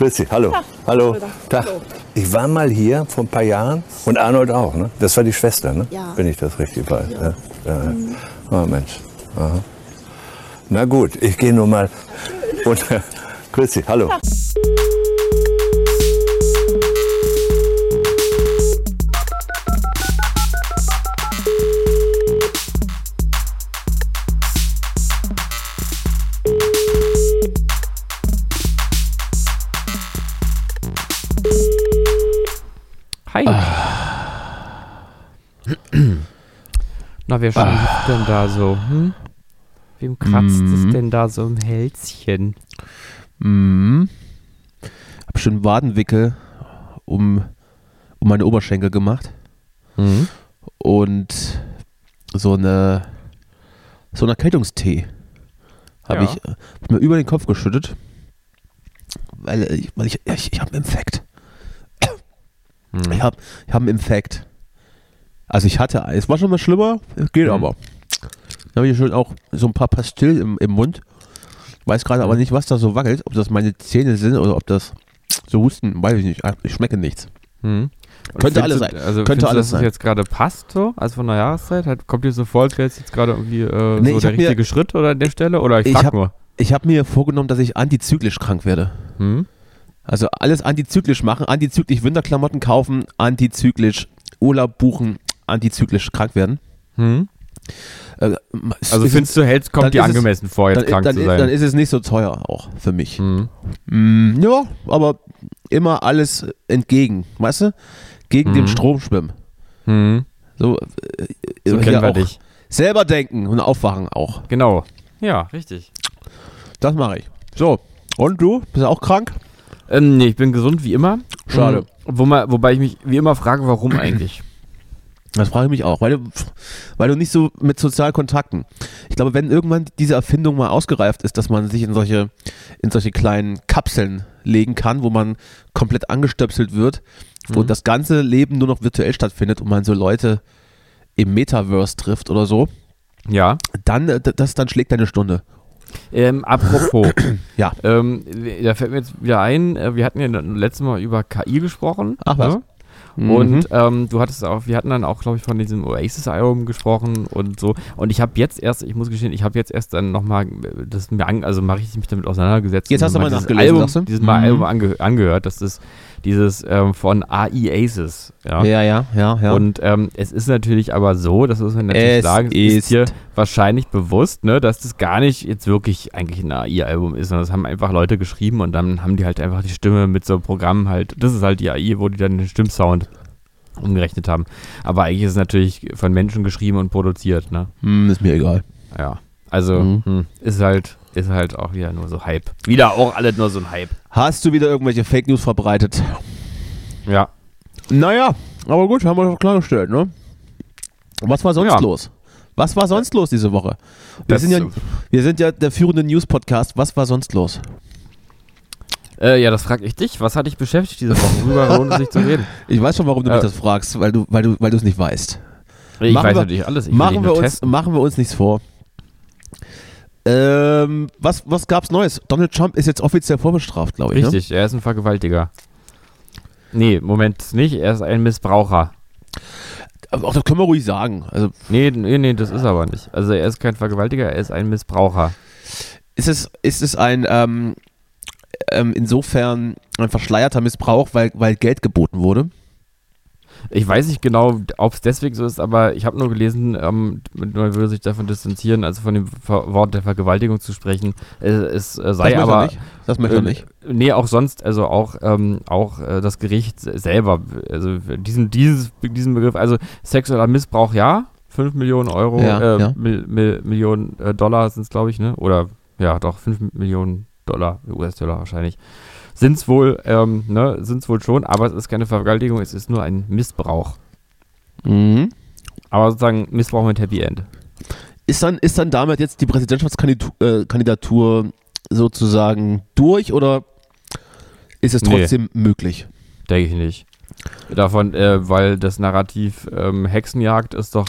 Grüß hallo. hallo. Tag. Ich war mal hier vor ein paar Jahren und Arnold auch, ne? Das war die Schwester, ne? Ja. Wenn ich das richtig weiß. Ja. Ja. Oh Mensch. Aha. Na gut, ich gehe nur mal. Und, grüß hallo. Hi. Na, wer schläft denn da so? Hm? Wem kratzt Mhm. es denn da so im Hälschen? Mhm. Hab schon Wadenwickel um, um meine Oberschenkel gemacht Mhm. und so eine so ein Erkältungstee habe Ja. ich äh, mir über den Kopf geschüttet, weil äh, ich, weil ich, ich, ich habe einen Infekt. Mhm. Ich habe ich hab einen Infekt. Also ich hatte, es war schon mal schlimmer, es geht Mhm. aber. Dann habe ich schon auch so ein paar Pastillen im, im Mund. Weiß gerade aber nicht, was da so wackelt, ob das meine Zähne sind oder ob das so Husten, weiß ich nicht. Ah, Ich schmecke nichts. Mhm. Und Könnte alles du- sein. Also Könnte findest du, alles dass sein. es jetzt gerade passt so, also von der Jahreszeit? Halt, kommt dir so vor, wäre es jetzt gerade irgendwie äh, Nee, so der hab mir- richtige Schritt oder an der Stelle? Oder ich Ich frag hab- nur. Ich habe mir vorgenommen, dass ich antizyklisch krank werde. Hm? Also alles antizyklisch machen, antizyklisch Winterklamotten kaufen, antizyklisch Urlaub buchen, antizyklisch krank werden. Hm? Äh, Also findest du, hältst, kommt dir ist es- angemessen vor, jetzt dann, krank dann, zu ist- sein? dann ist es nicht so teuer auch für mich. hm. Mm, ja, aber immer alles entgegen, weißt du? Gegen den Mhm. Strom schwimmen. Hm. So, äh, So kennen wir dich. Selber denken und aufwachen auch. Genau. Ja, richtig. Das mache ich. So, und du? Bist du auch krank? Ähm, nee, ich bin gesund wie immer. Schade. Mhm. Wo man, wobei ich mich wie immer frage, warum eigentlich? Das frage ich mich auch, weil du, weil du nicht so mit sozialen Kontakten. Ich glaube, wenn irgendwann diese Erfindung mal ausgereift ist, dass man sich in solche, in solche kleinen Kapseln legen kann, wo man komplett angestöpselt wird, wo Mhm. das ganze Leben nur noch virtuell stattfindet und man so Leute im Metaverse trifft oder so, Ja. dann, äh, das, dann schlägt deine Stunde. Ähm, apropos. Ja. Ähm, da fällt mir jetzt wieder ein, äh, wir hatten ja letztes Mal über KI gesprochen. Ach was. Ne? Mhm. Und ähm, du hattest auch, wir hatten dann auch, glaube ich, von diesem Oasis-Album gesprochen und so. Und ich habe jetzt erst, ich muss gestehen, ich habe jetzt erst dann nochmal, das mir an, also mal richtig mich damit auseinandergesetzt. Jetzt hast du mal nachgelesen, Album? Dieses mal Mhm. Album ange angehört, das ist dieses ähm, von AI Aces. Ja. ja, ja, ja, ja. Und ähm, es ist natürlich aber so, das muss man natürlich Es sagen, es ist ist- hier wahrscheinlich bewusst, ne, dass das gar nicht jetzt wirklich eigentlich ein AI-Album ist, sondern das haben einfach Leute geschrieben und dann haben die halt einfach die Stimme mit so Programmen halt, das ist halt die AI, wo die dann den Stimmsound umgerechnet haben. Aber eigentlich ist es natürlich von Menschen geschrieben und produziert, ne? Hm, ist mir egal. Ja. Also Mhm. hm, ist halt ist halt auch wieder nur so Hype. Wieder auch alles nur so ein Hype. Hast du wieder irgendwelche Fake News verbreitet? Ja. Naja, aber gut, haben wir doch klargestellt, ne? Was war sonst Ja. los? Was war sonst los diese Woche? Wir, sind, ja, wir sind ja der führende News-Podcast. Was war sonst los? Äh, ja, das frage ich dich. Was hat dich beschäftigt diese Woche? Worüber lohnt es sich zu reden? Ich weiß schon, warum du Äh. mich das fragst, weil du, weil du, weil du es nicht weißt. Ich Machen weiß wir- natürlich alles. Ich Machen wir, uns, testen. machen wir uns nichts vor. Ähm, was, was gab's Neues? Donald Trump ist jetzt offiziell vorbestraft, glaube ich. Ne? Richtig, er ist ein Vergewaltiger. Nee, Moment nicht, er ist ein Missbraucher. Auch das können wir ruhig sagen. Also Nee, nee, nee, das ist er aber nicht. Also er ist kein Vergewaltiger, er ist ein Missbraucher. ist es, ist es ein ähm, ähm, insofern ein verschleierter Missbrauch, weil, weil Geld geboten wurde? Ich weiß nicht genau, ob es deswegen so ist, aber ich habe nur gelesen, ähm, man würde sich davon distanzieren, also von dem Ver Wort der Vergewaltigung zu sprechen. Es, es äh, Das sei möchte er aber. nicht. Das möchte er äh, nicht. Nee, auch sonst, also auch, ähm, auch äh, das Gericht selber, also diesen, dieses, diesen Begriff, also sexueller Missbrauch, ja, 5 Millionen Euro, Ja, äh, ja. Mil Mil Millionen äh, Dollar sind es, glaube ich, ne? Oder ja, doch, 5 Millionen Dollar, US-Dollar wahrscheinlich. Sind es wohl, ähm, ne, sind es wohl schon, aber es ist keine Vergewaltigung, es ist nur ein Missbrauch. Mhm. Aber sozusagen Missbrauch mit Happy End. Ist dann, ist dann damit jetzt die Präsidentschaftskandidatur äh, sozusagen durch oder ist es Nee. trotzdem möglich? Denke ich nicht. Davon, äh, weil das Narrativ ähm, Hexenjagd ist doch,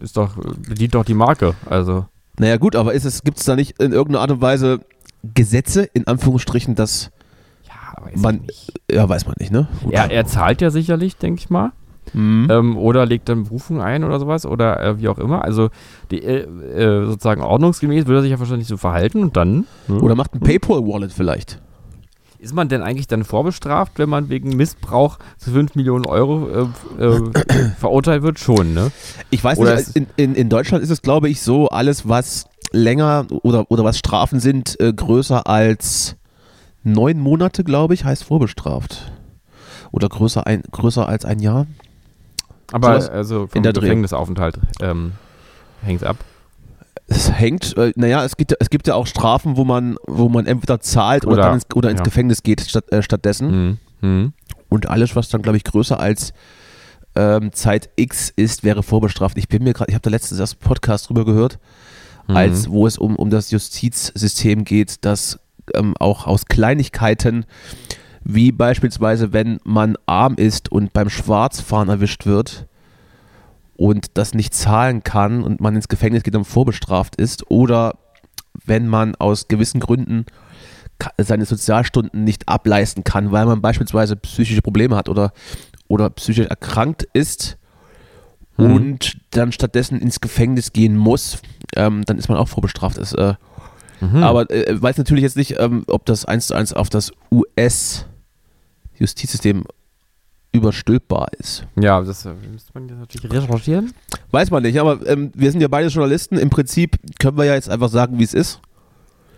ist doch, bedient doch die Marke. Also. Naja gut, aber es, gibt es da nicht in irgendeiner Art und Weise Gesetze, in Anführungsstrichen, dass Weiß man, ich nicht. ja, weiß man nicht, ne? Gut. Er, er zahlt ja sicherlich, denke ich mal. Mhm. Ähm, oder legt dann Berufung ein oder sowas oder äh, wie auch immer. Also die, äh, äh, sozusagen ordnungsgemäß würde er sich ja wahrscheinlich so verhalten und dann ne? Oder macht ein PayPal-Wallet vielleicht. ist man denn eigentlich dann vorbestraft, wenn man wegen Missbrauch zu 5 Millionen Euro äh, äh, verurteilt wird? Schon, ne? Ich weiß Oder nicht, in, in, in Deutschland ist es, glaube ich, so, alles, was länger oder, oder was Strafen sind, größer als neun Monate, glaube ich, heißt vorbestraft. Oder größer, ein, größer als ein Jahr. Aber Sowas also vom in der. Gefängnisaufenthalt ähm, hängt ab. Es hängt, äh, naja, es gibt, es gibt ja auch Strafen, wo man, wo man entweder zahlt oder, Oder- ins, oder ins ja. Gefängnis geht statt, äh, stattdessen. Mhm. Mhm. Und alles, was dann, glaube ich, größer als ähm, Zeit X ist, wäre vorbestraft. Ich bin mir gerade, ich habe da letztens das Podcast drüber gehört, Mhm. als wo es um, um das Justizsystem geht, das ähm, auch aus Kleinigkeiten, wie beispielsweise, wenn man arm ist und beim Schwarzfahren erwischt wird und das nicht zahlen kann und man ins Gefängnis geht und vorbestraft ist, oder wenn man aus gewissen Gründen seine Sozialstunden nicht ableisten kann, weil man beispielsweise psychische Probleme hat oder, oder psychisch erkrankt ist Mhm. und dann stattdessen ins Gefängnis gehen muss, ähm, dann ist man auch vorbestraft. Das, äh, Mhm. Aber äh, weiß natürlich jetzt nicht, ähm, ob das eins zu eins auf das US-Justizsystem überstülpbar ist. Ja, das äh, müsste man jetzt natürlich recherchieren. Weiß man nicht, aber ähm, wir sind ja beide Journalisten. Im Prinzip können wir ja jetzt einfach sagen, wie es ist.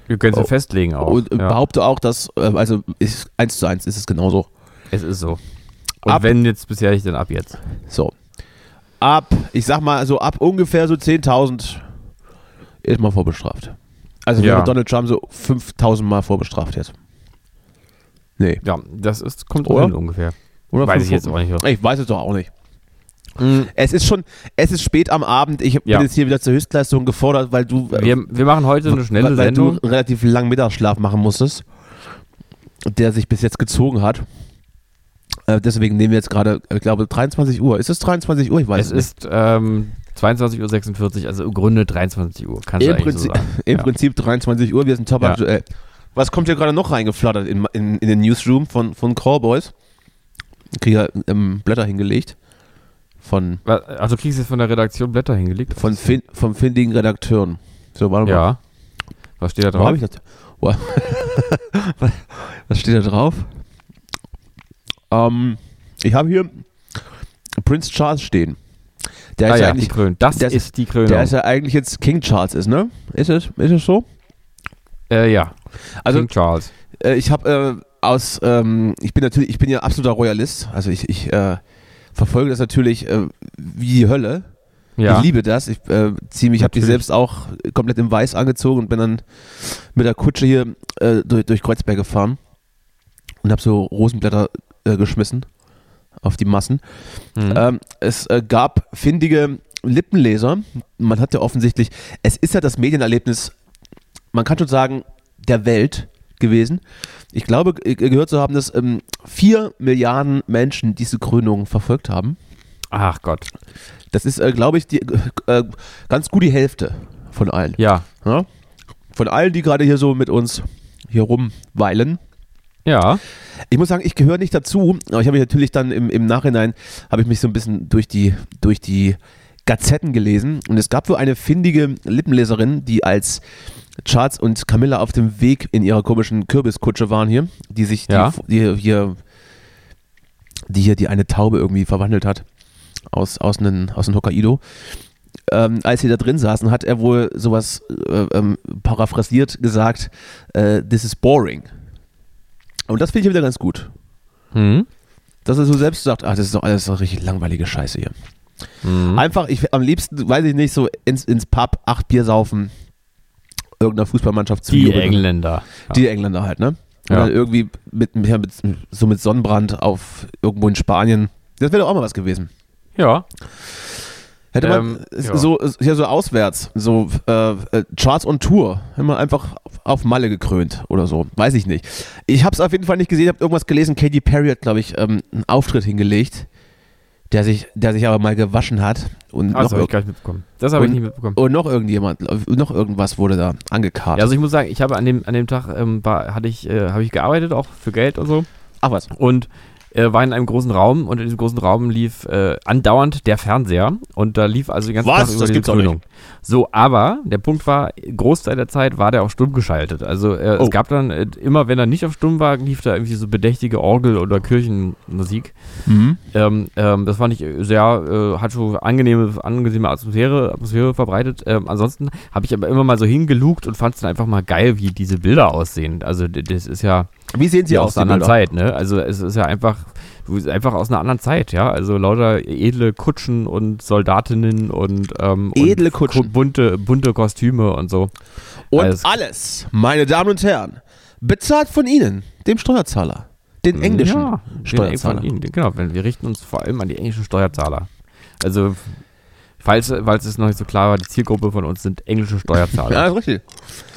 Wir können es Oh. ja festlegen auch. Und äh, ja. behaupte auch, dass, äh, also ist, eins zu eins ist es genauso. Es ist so. Und Ab- wenn jetzt bisher nicht, dann ab jetzt. So. Ab, ich sag mal, so ab ungefähr so 10.000 ist man vorbestraft. Also Ja. wäre Donald Trump so 5.000 Mal vorbestraft jetzt. Nee. Ja, das ist, kommt Oder? hin ungefähr. Oder Weiß ich jetzt auch nicht. Ich weiß es doch auch nicht. Es ist schon, es ist spät am Abend. Ich bin Ja. jetzt hier wieder zur Höchstleistung gefordert, weil du, äh, Wir, wir machen heute eine schnelle weil, weil Sendung. du relativ langen Mittagsschlaf machen musstest, der sich bis jetzt gezogen hat. Äh, deswegen nehmen wir jetzt gerade, ich glaube, 23 Uhr. Ist es 23 Uhr? Ich weiß Es nicht. ist ähm, 22.46 Uhr, also im Grunde 23 Uhr. Kannst du Im, eigentlich Prinzip, so sagen. Im ja. Prinzip 23 Uhr, wir sind top Ja. aktuell. Was kommt hier gerade noch reingeflattert in, in, in den Newsroom von, von? Ich kriege ja ähm, Blätter hingelegt. Von, Also kriegst du jetzt von der Redaktion Blätter hingelegt? von, fin, von findigen Redakteuren. So, warte mal. Ja. Was steht da Wo drauf? hab ich das? Wo- Was steht da drauf? Ähm, ich habe hier Prince Charles stehen. Der ah ist ja, ja die eigentlich, Krönung. Das der ist- ist die Krönung. der ist ja eigentlich jetzt King Charles ist, ne? Ist es, ist es so? äh, ja, Also King Charles. äh, ich habe äh, aus, ähm, ich bin natürlich, ich bin ja absoluter Royalist. Also ich, ich äh, verfolge das natürlich äh, wie die Hölle. Ja. Ich liebe das. Ich äh, ziehe mich, ich habe mich selbst auch komplett in Weiß angezogen und bin dann mit der Kutsche hier äh, durch, durch Kreuzberg gefahren und habe so Rosenblätter geschmissen auf die Massen. Mhm. Ähm, es äh, gab findige Lippenleser. Man hat ja offensichtlich, es ist ja das Medienerlebnis, man kann schon sagen, der Welt gewesen. Ich glaube, ge- gehört zu haben, dass ähm, vier Milliarden Menschen diese Krönung verfolgt haben. Ach Gott. Das ist, äh, glaube ich, die, äh, ganz gut die Hälfte von allen. Ja. Ja? Von allen, die gerade hier so mit uns hier rumweilen. Ja. Ich muss sagen, ich gehöre nicht dazu, aber ich habe mich natürlich dann im, im Nachhinein, habe ich mich so ein bisschen durch die, durch die Gazetten gelesen und es gab wohl eine findige Lippenleserin, die als Charles und Camilla auf dem Weg in ihrer komischen Kürbiskutsche waren hier, die sich Ja. die, die hier die hier die eine Taube irgendwie verwandelt hat aus, aus einem aus einem Hokkaido. Ähm, als sie da drin saßen, hat er wohl sowas äh, ähm, paraphrasiert gesagt, äh, this is boring. Und das finde ich wieder ganz gut. Mhm. Dass er so selbst sagt, ach, das ist doch alles so richtig langweilige Scheiße hier. Mhm. Einfach, ich am liebsten, weiß ich nicht, so ins, ins Pub, acht Bier saufen, irgendeiner Fußballmannschaft zu Die jubeln. Engländer. Ja. Die Engländer halt, ne? Ja. dann irgendwie mit, mit, mit, so mit Sonnenbrand auf irgendwo in Spanien. Das wäre doch auch mal was gewesen. ja. Hätte Ähm, man ja. so hier so auswärts, so äh, äh, Charts on Tour, immer einfach auf Malle gekrönt oder so, weiß ich nicht. Ich habe es auf jeden Fall nicht gesehen, habe irgendwas gelesen. Katy Perry hat, glaube ich, ähm, einen Auftritt hingelegt, der sich, der sich aber mal gewaschen hat und, Also noch, habe ich gar nicht mitbekommen. Das habe ich nicht mitbekommen. und noch irgendjemand, noch irgendwas wurde da angekarrt. Ja, also ich muss sagen, ich habe an dem, an dem Tag ähm, war, hatte ich, äh, habe ich gearbeitet, auch für Geld und so. Ach was. und äh, war in einem großen Raum und in diesem großen Raum lief äh, andauernd der Fernseher und da lief also den ganzen Was? Tag über Das gibt's Krönung. So, aber der Punkt war, Großteil der Zeit war der auch stumm geschaltet. Also äh, Oh. es gab dann äh, immer, wenn er nicht auf stumm war, lief da irgendwie so bedächtige Orgel- oder Kirchenmusik. Mhm. Ähm, ähm, das fand ich sehr, äh, hat schon angenehme, angenehme Atmosphäre, Atmosphäre verbreitet. Ähm, ansonsten habe ich aber immer mal so hingelugt und fand es dann einfach mal geil, wie diese Bilder aussehen. Also das ist ja Wie sehen sie ja, aus, aus einer anderen? Zeit, ne? Also es ist ja einfach, einfach aus einer anderen Zeit, ja. Also lauter edle Kutschen und Soldatinnen und, ähm, Edle und Kutschen. bunte, bunte Kostüme und so. Und Alles- alles, meine Damen und Herren, bezahlt von Ihnen, dem Steuerzahler, den englischen ja, den Steuerzahler. von Ihnen, genau, wenn wir richten uns vor allem an die englischen Steuerzahler. Also falls, falls es noch nicht so klar war, die Zielgruppe von uns sind englische Steuerzahler. Ja, richtig.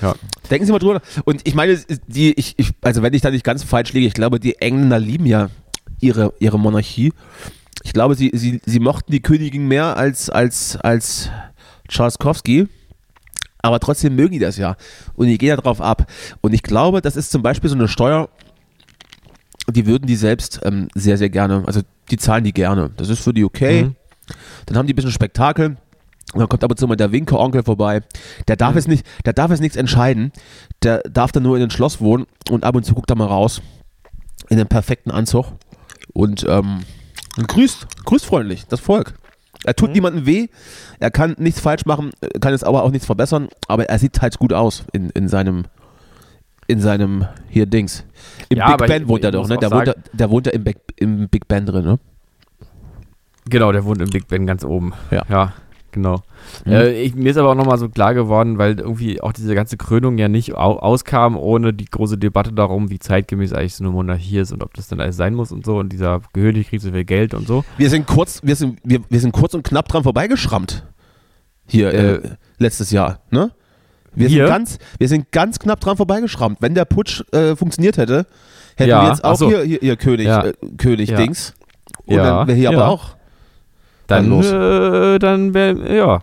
Ja. Denken Sie mal drüber. Und ich meine, die, ich, ich, also wenn ich da nicht ganz falsch liege, ich glaube, die Engländer lieben ja ihre, ihre Monarchie. Ich glaube, sie, sie, sie mochten die Königin mehr als, als, als Kowski. Aber trotzdem mögen die das ja. Und die gehen da drauf ab. Und ich glaube, das ist zum Beispiel so eine Steuer, die würden die selbst ähm, sehr, sehr gerne, also die zahlen die gerne. Das ist für die okay. Mhm. Dann haben die ein bisschen Spektakel. Und dann kommt ab und zu mal der Winke-Onkel vorbei. Der darf Mhm. es nicht, der darf es nichts entscheiden. Der darf dann nur in den Schloss wohnen und ab und zu guckt er mal raus. In einem perfekten Anzug. Und, ähm, und grüßt, grüßt freundlich, das Volk. Er Mhm. tut niemandem weh, er kann nichts falsch machen, kann es aber auch nichts verbessern, aber er sieht halt gut aus in, in seinem, in seinem, hier Dings. Im Ja, Big Ben wohnt er doch, ne? Der wohnt, da, sagen- der wohnt da im Big, im Big Ben drin, ne? Genau, der wohnt im Big Ben ganz oben. Ja. Ja, genau. Mhm. Äh, ich, mir ist aber auch nochmal so klar geworden, weil irgendwie auch diese ganze Krönung ja nicht au auskam, ohne die große Debatte darum, wie zeitgemäß eigentlich so eine Monarchie ist und ob das dann alles sein muss und so. Und dieser König kriegt so viel Geld und so. Wir sind kurz, wir sind, wir, wir sind kurz und knapp dran vorbeigeschrammt. Hier, äh, Äh, letztes Jahr, ne? Wir sind, ganz, wir sind ganz knapp dran vorbeigeschrammt. Wenn der Putsch äh, funktioniert hätte, hätten Ja, wir jetzt auch so. hier, hier, hier König, Ja. äh, König Ja. Dings. Und dann wäre hier aber auch. Dann, Dann los. äh, dann wäre, ja.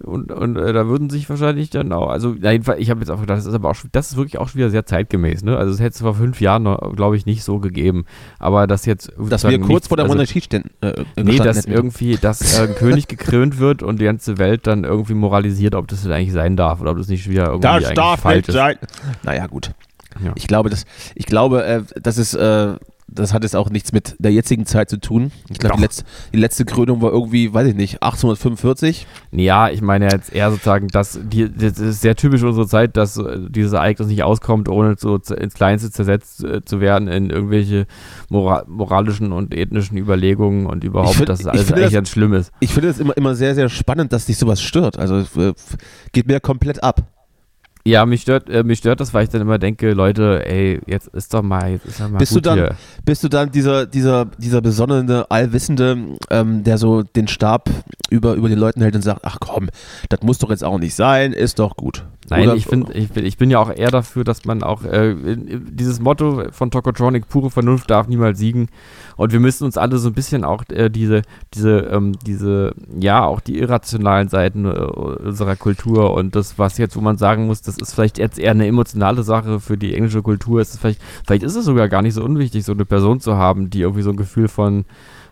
Und, und äh, da würden sich wahrscheinlich dann auch, also jedenfalls, ich habe jetzt auch gedacht, das ist aber auch, schon- das ist wirklich auch schon wieder sehr zeitgemäß, ne? Also es hätte es vor fünf Jahren, glaube ich, nicht so gegeben. Aber das jetzt. Dass wir kurz nichts- vor der also, Monarchie stehen. Äh, Nee, dass hätten. irgendwie, dass äh, ein König gekrönt wird und die ganze Welt dann irgendwie moralisiert, ob das denn eigentlich sein darf oder ob das nicht wieder irgendwie Das eigentlich darf falsch nicht ist. sein. Naja, gut. Ja. Ich glaube, das, ich glaube, äh, das ist, äh, das hat jetzt auch nichts mit der jetzigen Zeit zu tun. Ich glaube, die Doch. letzte, die letzte Krönung war irgendwie, weiß ich nicht, 1845. Ja, ich meine jetzt eher sozusagen, dass die, das ist sehr typisch unsere Zeit, dass äh, dieses Ereignis nicht auskommt, ohne so ins Kleinste zersetzt äh, zu werden in irgendwelche mora moralischen und ethnischen Überlegungen und überhaupt, find- dass es alles eigentlich das- ganz schlimm ist. Ich finde es immer, immer sehr, sehr spannend, dass dich sowas stört. Also es, äh, geht mir komplett ab. Ja, mich stört, äh, mich stört das, weil ich dann immer denke, Leute, ey, jetzt ist doch mal, jetzt ist doch mal Bist gut du dann- hier. Bist du dann dieser, dieser, dieser besonnene, allwissende, ähm, der so den Stab über, über den Leuten hält und sagt, ach komm, das muss doch jetzt auch nicht sein, ist doch gut. Nein, Oder- ich, find, ich, bin, ich bin ja auch eher dafür, dass man auch äh, dieses Motto von Tokotronic, pure Vernunft darf niemals siegen. Und wir müssen uns alle so ein bisschen auch äh, diese, diese, ähm, diese, ja, auch die irrationalen Seiten äh, unserer Kultur und das, was jetzt, wo man sagen muss, das ist vielleicht jetzt eher eine emotionale Sache für die englische Kultur. Es ist vielleicht, vielleicht ist es sogar gar nicht so unwichtig, so eine Person zu haben, die irgendwie so ein Gefühl von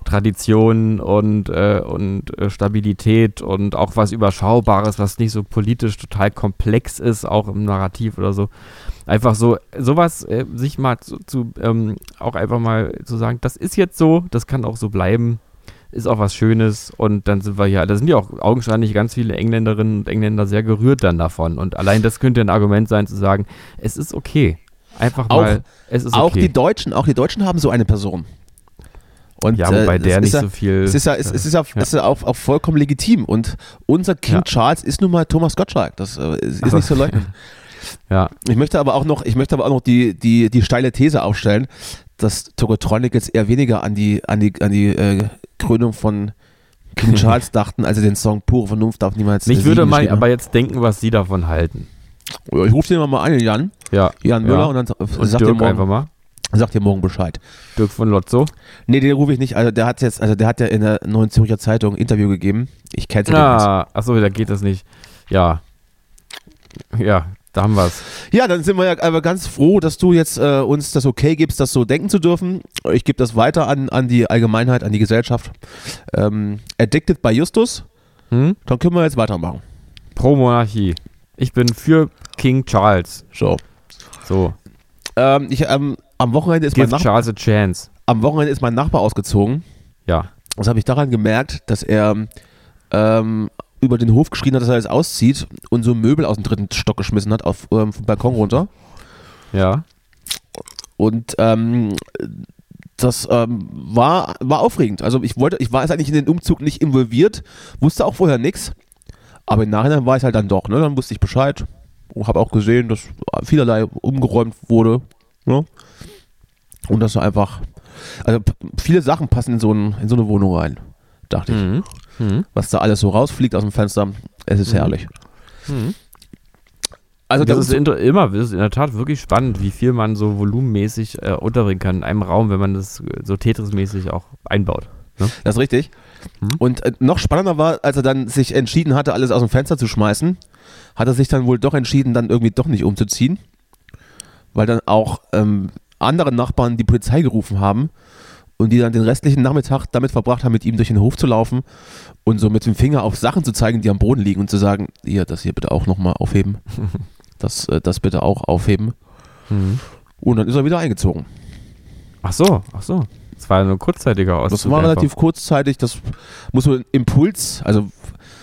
Tradition und, äh, und äh, Stabilität und auch was Überschaubares, was nicht so politisch total komplex ist, auch im Narrativ oder so. Einfach so, sowas äh, sich mal zu, zu ähm, auch einfach mal zu sagen, das ist jetzt so, das kann auch so bleiben, ist auch was Schönes und dann sind wir ja, da sind ja auch augenscheinlich ganz viele Engländerinnen und Engländer sehr gerührt dann davon und allein das könnte ein Argument sein zu sagen, es ist okay. Einfach Auch- mal, es ist Auch okay. die Deutschen, auch die Deutschen haben so eine Person. Und, ja, wobei äh, der nicht ja, so viel. Es ist ja, es, es ist ja, Ja. es ist ja auch, auch vollkommen legitim. Und unser King. Charles ist nun mal Thomas Gottschalk. Das äh, ist, Also, nicht zu leugnen. ja, Ich möchte aber auch noch, ich möchte aber auch noch die, die, die steile These aufstellen, dass Tokotronic jetzt eher weniger an die, an die, an die äh, Krönung von King Charles dachten, als sie den Song Pure Vernunft darf niemals Mich äh, würde mal aber jetzt denken, was Sie davon halten. Ich rufe den mal an, Jan. Ja. Jan Ja. Müller und dann Und sagt ihr Dirk einfach morgen, mal. Sagt ihr morgen Bescheid. Dirk von Lotzo. Nee, den rufe ich nicht. Also der hat jetzt, also der hat ja in der Neuen Zürcher Zeitung ein Interview gegeben. Ich kenne nicht. Ah, achso, da geht das nicht. Ja. Ja, Da haben wir es. Ja, dann sind wir ja aber ganz froh, dass du jetzt äh, uns das okay gibst, das so denken zu dürfen. Ich gebe das weiter an, an die Allgemeinheit, an die Gesellschaft. Ähm, Addicted by Justus. Hm? Dann können wir jetzt weitermachen. Pro Monarchie. Ich bin für King Charles. So. So. Ähm, ich, ähm, am, Wochenende ist mein Give Nach Charles a chance. am Wochenende ist mein Nachbar ausgezogen. Ja. Das habe ich daran gemerkt, dass er ähm, über den Hof geschrien hat, dass er jetzt auszieht und so Möbel aus dem dritten Stock geschmissen hat, auf ähm, vom Balkon runter. Ja. Und ähm, das ähm, war, war aufregend. Also ich wollte, ich war jetzt eigentlich in den Umzug nicht involviert, wusste auch vorher nichts. Aber im Nachhinein war es halt dann doch, ne? Dann wusste ich Bescheid. Und habe auch gesehen, dass vielerlei umgeräumt wurde. Ne? Und dass so einfach. Also viele Sachen passen in so, ein, in so eine Wohnung rein. Dachte ich. Mhm. Mhm. Was da alles so rausfliegt aus dem Fenster. Es ist Mhm. herrlich. Mhm. Also das ist immer, das ist in der Tat wirklich spannend, wie viel man so volumenmäßig äh, unterbringen kann in einem Raum, wenn man das äh, so Tetris-mäßig auch einbaut. Das ist richtig. Mhm. Und äh, noch spannender war, als er dann sich entschieden hatte, alles aus dem Fenster zu schmeißen, hat er sich dann wohl doch entschieden, dann irgendwie doch nicht umzuziehen, weil dann auch ähm, andere Nachbarn die Polizei gerufen haben und die dann den restlichen Nachmittag damit verbracht haben, mit ihm durch den Hof zu laufen und so mit dem Finger auf Sachen zu zeigen, die am Boden liegen und zu sagen, hier, das hier bitte auch nochmal aufheben, das, äh, das bitte auch aufheben. Mhm. Und dann ist er wieder eingezogen. Ach so, ach so. Das war nur kurzzeitiger Auszug. Das war einfach. relativ kurzzeitig, das muss so ein Impuls, also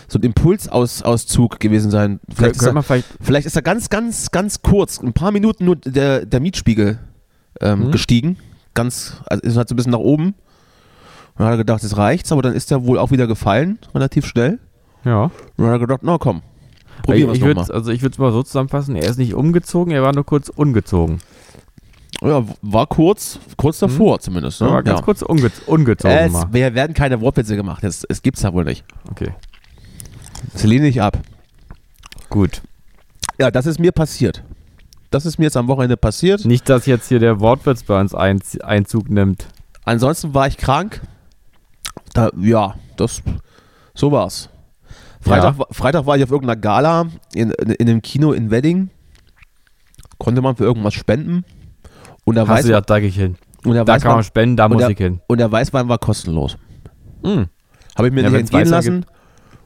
so ein Impulsauszug gewesen sein. Vielleicht Vielleicht ist, er, vielleicht, vielleicht ist er ganz, ganz, ganz kurz, ein paar Minuten nur der, der Mietspiegel ähm, Mhm. gestiegen. Ganz, also ist halt so ein bisschen nach oben. Und dann hat er gedacht, das reicht's, aber dann ist er wohl auch wieder gefallen, relativ schnell. ja. Und dann hat er gedacht, na komm, probieren wir ich es nochmal. Also ich würde es mal so zusammenfassen, er ist nicht umgezogen, er war nur kurz ungezogen. Ja, war kurz, kurz davor zumindest. Ne? War ganz ja. kurz unge ungezogen es, mal. wir werden keine Wortwitze gemacht, es, es gibt's ja wohl nicht. Okay, Das lehne ich ab. gut. Ja, das ist mir passiert. Das ist mir jetzt am Wochenende passiert. Nicht, dass jetzt hier der Wortwitz bei uns Einz Einzug nimmt. Ansonsten war ich krank. Da, ja, das, so war's. Freitag, Ja. Freitag war ich auf irgendeiner Gala in, in, in einem Kino in Wedding. Konnte man für irgendwas spenden. Und der, Hast Weiß, du ja, da gehe ich hin. und der, Da kann man spenden, da muss der- ich hin. und der Weißwein war kostenlos. Hm. Habe ich mir Ja, nicht entgehen lassen.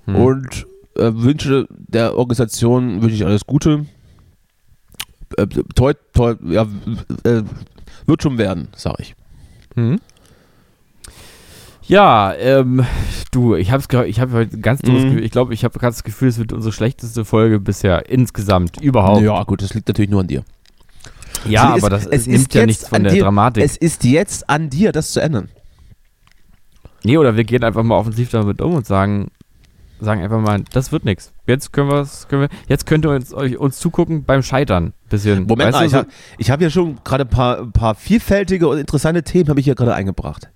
Hm. Und äh, wünsche der Organisation wünsche ich alles Gute. Äh, toi, toi, ja, äh, wird schon werden, sag ich. Hm? Ja, ähm, du, ich habe ich hab heute ganz dummes Mhm. Gefühl, ich glaube, ich habe gerade das Gefühl, es wird unsere schlechteste Folge bisher insgesamt überhaupt. Ja, gut, das liegt natürlich nur an dir. Ja, ist- aber das es nimmt ist ja nichts von der dir- Dramatik. Es ist jetzt an dir, das zu ändern. nee, oder wir gehen einfach mal offensiv damit um und sagen, sagen einfach mal, das wird nichts. Jetzt können, können wir, jetzt könnt ihr uns, euch, uns zugucken beim Scheitern. Bisschen. Moment Weißt mal, du, ich habe hab ja schon gerade ein paar, paar vielfältige und interessante Themen habe ich hier gerade eingebracht.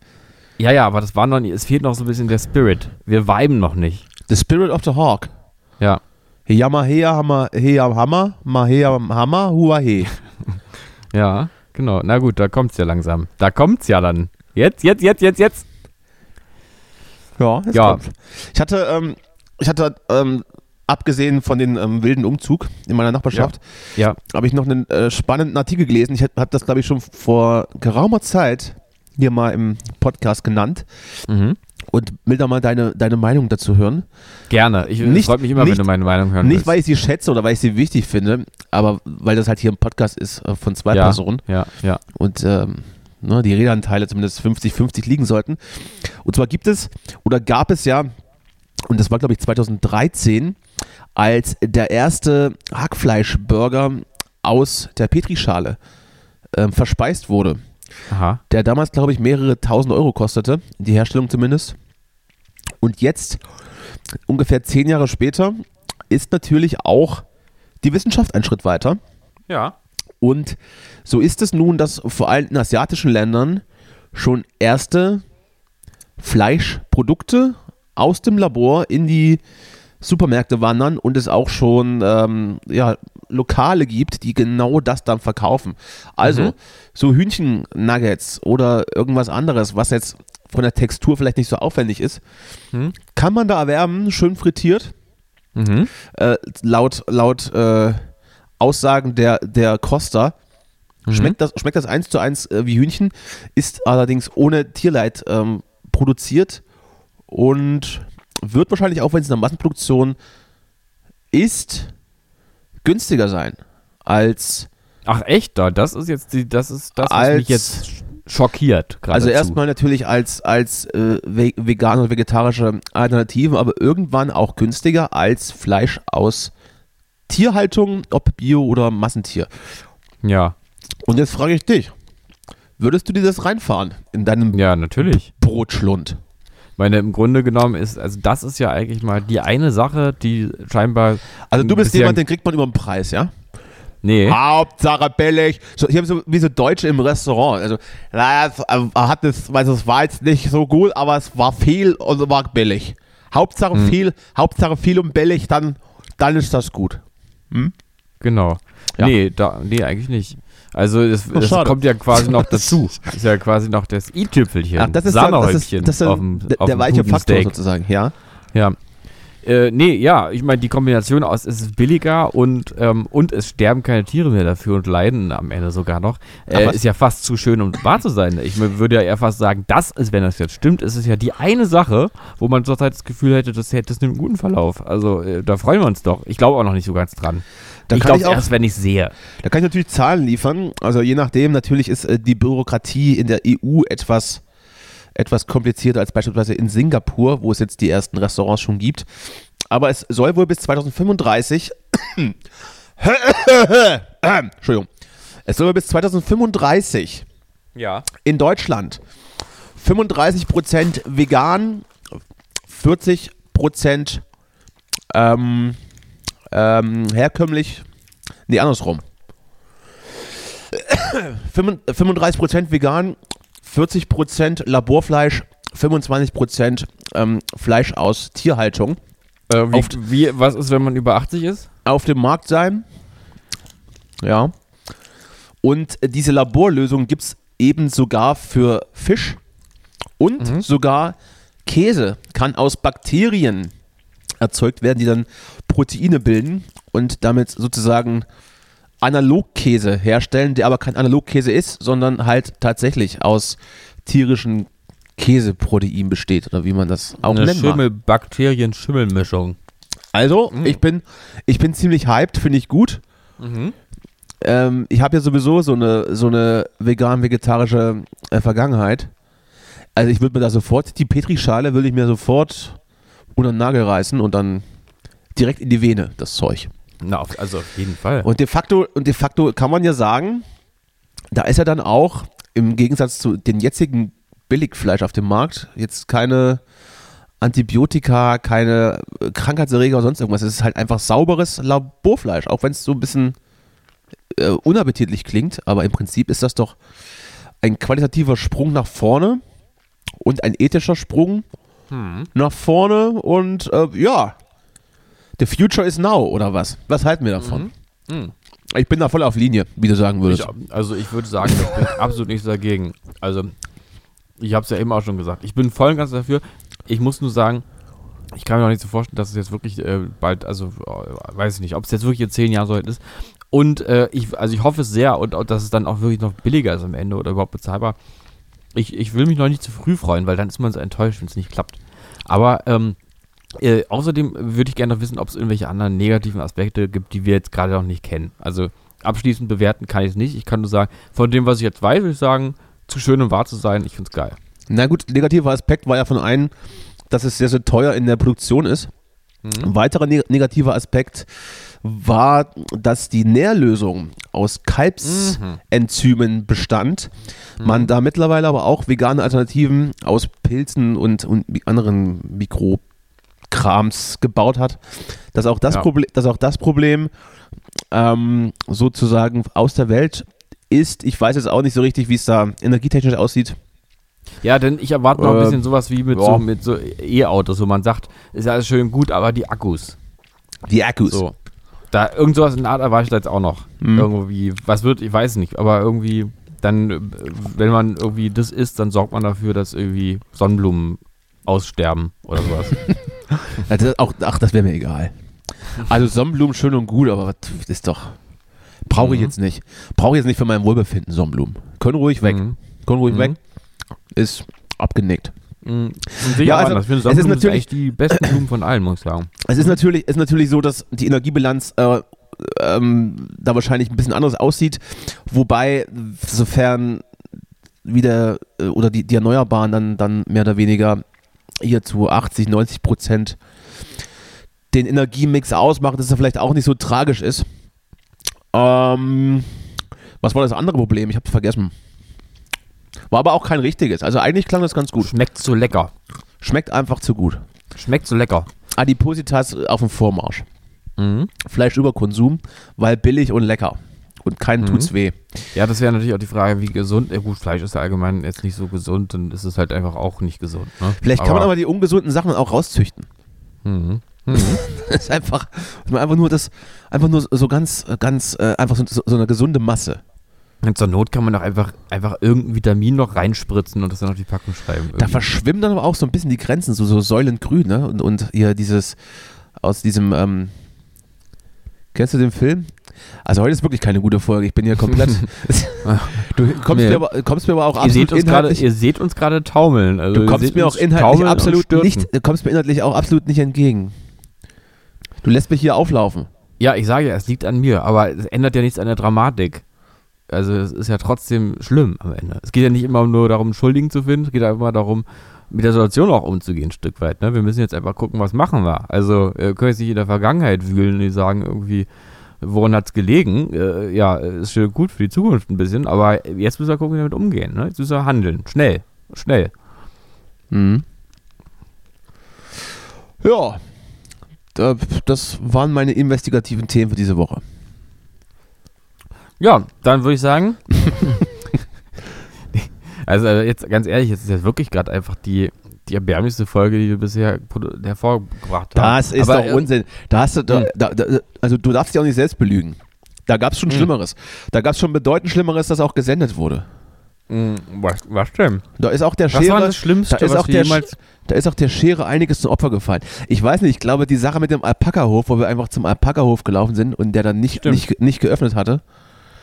ja, ja, aber das war noch nicht, es fehlt noch so ein bisschen der Spirit. Wir viben noch nicht. The Spirit of the Hawk. Ja. Heyama hea hammer hea hammer ma hea hammer hua he. Ja, genau. Na gut, da kommt's ja langsam. Da kommt's ja dann. Jetzt, jetzt, jetzt, jetzt, jetzt. Ja, jetzt Ja. kommt's. Ich hatte, ähm, ich hatte ähm, abgesehen von den ähm, wilden Umzug in meiner Nachbarschaft, Ja. habe ich noch einen äh, spannenden Artikel gelesen. Ich habe das, glaube ich, schon vor geraumer Zeit hier mal im Podcast genannt Mhm. und will da mal deine, deine Meinung dazu hören. Gerne. Ich Nicht- freut mich immer, nicht- wenn du meine Meinung hören Nicht, willst. weil ich sie schätze oder weil ich sie wichtig finde, aber weil das halt hier ein Podcast ist äh, von zwei ja, Personen Ja, ja. und ähm, ne, die Redeanteile zumindest 50-50 liegen sollten. Und zwar gibt es oder gab es ja, und das war glaube ich 2013, als der erste Hackfleischburger aus der Petrischale ähm, verspeist wurde, Aha. der damals glaube ich mehrere tausend Euro kostete, die Herstellung zumindest. Und jetzt, ungefähr zehn Jahre später, ist natürlich auch die Wissenschaft einen Schritt weiter. Ja. Und so ist es nun, dass vor allem in asiatischen Ländern schon erste Fleischprodukte aus dem Labor in die Supermärkte wandern und es auch schon ähm, ja, Lokale gibt, die genau das dann verkaufen. Also Mhm. so Hühnchen-Nuggets oder irgendwas anderes, was jetzt von der Textur vielleicht nicht so aufwendig ist, Mhm. kann man da erwerben, schön frittiert Mhm. äh, laut laut äh, Aussagen der, der Koster. Schmeckt, das, schmeckt das eins zu eins äh, wie Hühnchen, ist allerdings ohne Tierleid ähm, produziert und wird wahrscheinlich auch, wenn es in der Massenproduktion ist, günstiger sein als Ach echt, da, das ist jetzt die, das ist das, was Als- mich jetzt schockiert. Also erstmal natürlich als, als äh, ve vegane oder vegetarische Alternativen, aber irgendwann auch günstiger als Fleisch aus Tierhaltung, ob Bio oder Massentier. Ja, Und jetzt frage ich dich, würdest du dir das reinfahren in deinem ja, natürlich. Brotschlund? Meine, im Grunde genommen ist, also das ist ja eigentlich mal die eine Sache, die scheinbar. Also du bist jemand, den kriegt man über den Preis, ja? Nee. Hauptsache billig. So, ich habe so wie so Deutsche im Restaurant. Also, naja, es, äh, hat es, also es war jetzt nicht so gut, aber es war viel und war billig. Hauptsache Hm. viel, Hauptsache viel und billig, dann, dann ist das gut. Genau. Ja. Nee, da, nee, eigentlich nicht. Also es, Oh, es kommt ja quasi noch dazu. ist ja quasi noch das i-Tüpfelchen. Ach, das ist, dann, das ist, Sahnehäubchen das ist auf dem, der, auf der weiche Faktor Steak. sozusagen, ja. Ja. Äh, nee, ja, ich meine, die Kombination aus, es ist billiger und, ähm, und es sterben keine Tiere mehr dafür und leiden am Ende sogar noch, äh, ist ja fast zu schön, um wahr zu sein. Ich würde ja eher fast sagen, das ist, wenn das jetzt stimmt, ist es ja die eine Sache, wo man zurzeit das Gefühl hätte, das, hätte, das nimmt einen guten Verlauf. Also äh, da freuen wir uns doch. Ich glaube auch noch nicht so ganz dran. Da ich glaube erst, wenn ich sehe. Da kann ich natürlich Zahlen liefern. Also je nachdem, natürlich ist äh, die Bürokratie in der EU etwas, etwas komplizierter als beispielsweise in Singapur, wo es jetzt die ersten Restaurants schon gibt. Aber es soll wohl bis 2035 Entschuldigung. Es soll wohl bis 2035 Ja. in Deutschland 35% vegan, 40% ähm, ähm, herkömmlich, nee, andersrum. 35% vegan, 40% Laborfleisch, 25% ähm, Fleisch aus Tierhaltung Äh, wie, Auf- wie, was ist, wenn man über 80 ist? auf dem Markt sein. Ja. Und diese Laborlösung gibt es eben sogar für Fisch und sogar Käse kann aus Bakterien erzeugt werden, die dann Proteine bilden und damit sozusagen Analogkäse herstellen, der aber kein Analogkäse ist, sondern halt tatsächlich aus tierischen Käseprotein besteht oder wie man das auch Eine nennt. Schimmel-Bakterien-Schimmelmischung. Also, ich, bin, ich bin ziemlich hyped, finde ich gut. Ähm, ich habe ja sowieso so eine, so eine vegan-vegetarische äh, Vergangenheit. Also ich würde mir da sofort, die Petrischale würde ich mir sofort unter den Nagel reißen und dann direkt in die Vene, das Zeug. Na, also auf jeden Fall. Und de facto, und de facto kann man ja sagen, da ist ja dann auch im Gegensatz zu dem jetzigen Billigfleisch auf dem Markt jetzt keine Antibiotika, keine äh, Krankheitserreger oder sonst irgendwas. Es ist halt einfach sauberes Laborfleisch, auch wenn es so ein bisschen äh, unappetitlich klingt, aber im Prinzip ist das doch ein qualitativer Sprung nach vorne und ein ethischer Sprung nach vorne und äh, ja, the future is now oder was? Was halten wir davon? Mhm. Ich bin da voll auf Linie, wie du sagen würdest. Ich, also ich würde sagen, ich bin absolut nichts dagegen. Also ich habe es ja eben auch schon gesagt. Ich bin voll und ganz dafür. Ich muss nur sagen, ich kann mir auch nicht so vorstellen, dass es jetzt wirklich äh, bald, also äh, weiß ich nicht, ob es jetzt wirklich in zehn Jahren so weit ist. Und äh, ich, also ich hoffe es sehr und auch, dass es dann auch wirklich noch billiger ist am Ende oder überhaupt bezahlbar. Ich, ich will mich noch nicht zu früh freuen, weil dann ist man so enttäuscht, wenn es nicht klappt. Aber ähm, äh, außerdem würde ich gerne noch wissen, ob es irgendwelche anderen negativen Aspekte gibt, die wir jetzt gerade noch nicht kennen. Also abschließend bewerten kann ich es nicht. Ich kann nur sagen, von dem, was ich jetzt weiß, würde ich sagen, zu schön, um wahr zu sein, ich finde es geil. Na gut, negativer Aspekt war ja von einem, dass es sehr, sehr teuer in der Produktion ist. Ein weiterer neg negativer Aspekt war, dass die Nährlösung aus Kalbsenzymen bestand. Man da mittlerweile aber auch vegane Alternativen aus Pilzen und, und anderen Mikrokrams gebaut hat. Dass auch das, Ja. Proble dass auch das Problem ähm, sozusagen aus der Welt ist. Ich weiß jetzt auch nicht so richtig, wie es da energietechnisch aussieht. Ja, denn ich erwarte noch ein Äh, bisschen sowas wie mit ja. so mit so E-Autos, wo man sagt, ist ja alles schön gut, aber die Akkus. Die Akkus. So. Da irgend sowas in der Art erwarte ich da jetzt auch noch. Mhm. Irgendwie, was wird, ich weiß nicht, aber irgendwie dann, äh, wenn man irgendwie das isst, dann sorgt man dafür, dass irgendwie Sonnenblumen aussterben oder sowas. Das, auch, ach, das wäre mir egal. Also Sonnenblumen schön und gut, aber was ist doch. Brauche ich Mhm. jetzt nicht. Brauche ich jetzt nicht für mein Wohlbefinden, Sonnenblumen. Können ruhig weg. Mhm. Können ruhig Mhm. weg. Ist abgenickt. Mhm. Ja, also, anders. Es ist natürlich- die besten Blumen von allen, muss ich sagen. Es ist natürlich, ist natürlich so, dass die Energiebilanz äh, ähm, da wahrscheinlich ein bisschen anders aussieht. Wobei, sofern wieder äh, oder die, die Erneuerbaren dann, dann mehr oder weniger hier zu 80, 90 Prozent den Energiemix ausmachen, dass er vielleicht auch nicht so tragisch ist. Ähm, was war das andere Problem? Ich habe es vergessen. War aber auch kein richtiges. Also eigentlich klang das ganz gut. Schmeckt so lecker. Schmeckt einfach zu gut. Schmeckt so lecker. Adipositas auf dem Vormarsch. Mhm. Fleischüberkonsum, weil billig und lecker. Und keinen Mhm. tut's weh. Ja, das wäre natürlich auch die Frage, wie gesund. Ja, gut, Fleisch ist ja allgemein jetzt nicht so gesund, dann ist es halt einfach auch nicht gesund. Ne? Vielleicht kann man aber die ungesunden Sachen auch rauszüchten. Mhm. Mhm. Das ist einfach, einfach nur das, einfach nur so ganz, ganz, äh, einfach so, so eine gesunde Masse. Und zur Not kann man doch einfach, einfach irgendein Vitamin noch reinspritzen und das dann auf die Packung schreiben. Da irgendwie. verschwimmen dann aber auch so ein bisschen die Grenzen, so, so säulengrün, ne? Und, und hier dieses, aus diesem, ähm, kennst du den Film? Also heute ist wirklich keine gute Folge, ich bin hier komplett, du kommst, Nee. mir aber, kommst mir aber auch ihr, absolut seht uns gerade, inhaltlich, ihr seht uns gerade taumeln. Also du ihr kommst mir auch inhaltlich absolut nicht, du kommst mir inhaltlich auch absolut nicht entgegen. Du lässt mich hier auflaufen. Ja, ich sage ja, es liegt an mir, aber es ändert ja nichts an der Dramatik. Also es ist ja trotzdem schlimm am Ende. Es geht ja nicht immer nur darum, Schuldigen zu finden, es geht ja immer darum, mit der Situation auch umzugehen, ein Stück weit. Ne? Wir müssen jetzt einfach gucken, was machen wir. Also äh, können jetzt nicht in der Vergangenheit wühlen und sagen irgendwie, woran hat es gelegen? Äh, ja, ist schön gut für die Zukunft ein bisschen, aber jetzt müssen wir gucken, wie wir damit umgehen. Ne? Jetzt müssen wir handeln. Schnell. Schnell. Mhm. Ja, da- das waren meine investigativen Themen für diese Woche. Ja, dann würde ich sagen. also äh, jetzt ganz ehrlich, jetzt ist jetzt wirklich gerade einfach die, die erbärmlichste Folge, die wir bisher hervorgebracht haben. Das ist Aber, doch äh, Unsinn. Da hast du, da, Hm. da, da, also du darfst dich auch nicht selbst belügen. Da gab es schon Hm. Schlimmeres. Da gab es schon bedeutend Schlimmeres, das auch gesendet wurde. mh, Was, was denn? Da ist auch der Was war Schere, das Schlimmste, da ist auch der, jemals... da ist auch der Schere einiges zum Opfer gefallen. Ich weiß nicht, ich glaube, die Sache mit dem Alpaka-Hof, wo wir einfach zum Alpaka-Hof gelaufen sind und der dann nicht, Stimmt. nicht, nicht geöffnet hatte,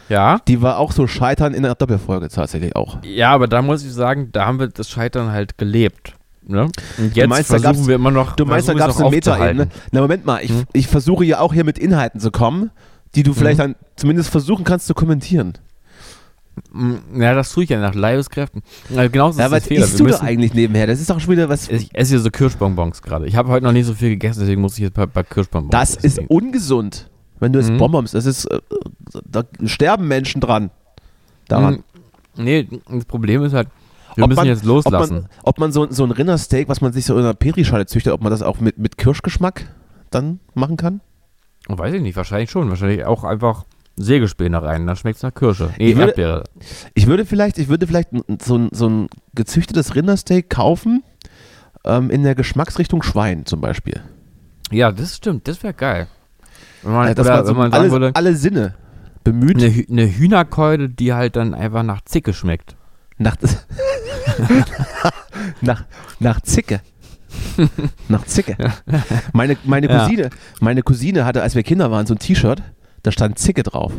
Ja? die war auch so scheitern in der Doppelfolge tatsächlich auch. Ja, aber da muss ich sagen, da haben wir das Scheitern halt gelebt. Ne? Und jetzt meinst, versuchen wir immer noch Du meinst, da gab es eine. Metaebene? Na, Moment mal, ich, Hm? ich versuche ja auch hier mit Inhalten zu kommen, die du vielleicht Mhm. dann zumindest versuchen kannst zu kommentieren. Mm, Ja, das tue ich ja nach Leibeskräften. Ja, genau so Ja, ist was das Fehler. isst Wir du da eigentlich nebenher? Das ist doch schon wieder was. Ich esse hier so Kirschbonbons gerade. Ich habe heute noch nicht so viel gegessen, deswegen muss ich jetzt ein paar, paar Kirschbonbons Das ist essen. ungesund, wenn du es Mhm. bonbons. Das ist, äh, da sterben Menschen dran. Daran. Mm, Nee, das Problem ist halt, wir Ob müssen man- jetzt Ob loslassen. man, ob man so, so ein Rindersteak, was man sich so in einer Petrischale züchtet, ob man das auch mit, mit Kirschgeschmack dann machen kann? Weiß ich nicht, wahrscheinlich schon. Wahrscheinlich auch einfach Sägespäne rein, dann schmeckt es nach Kirsche. Nee, Ich würde- Erdbeere. Ich würde vielleicht, ich würde vielleicht so ein, so ein gezüchtetes Rindersteak kaufen ähm, in der Geschmacksrichtung Schwein zum Beispiel. Ja, das stimmt, das wäre geil. Wenn man, Äh, dass man so man alle, würde, alle Sinne bemüht. eine, Hü- eine Hühnerkeule, die halt dann einfach nach Zicke schmeckt. Nach, nach, nach Zicke. nach Zicke. Meine, meine, Ja. Cousine, meine Cousine hatte, als wir Kinder waren, so ein T-Shirt, da stand Zicke drauf.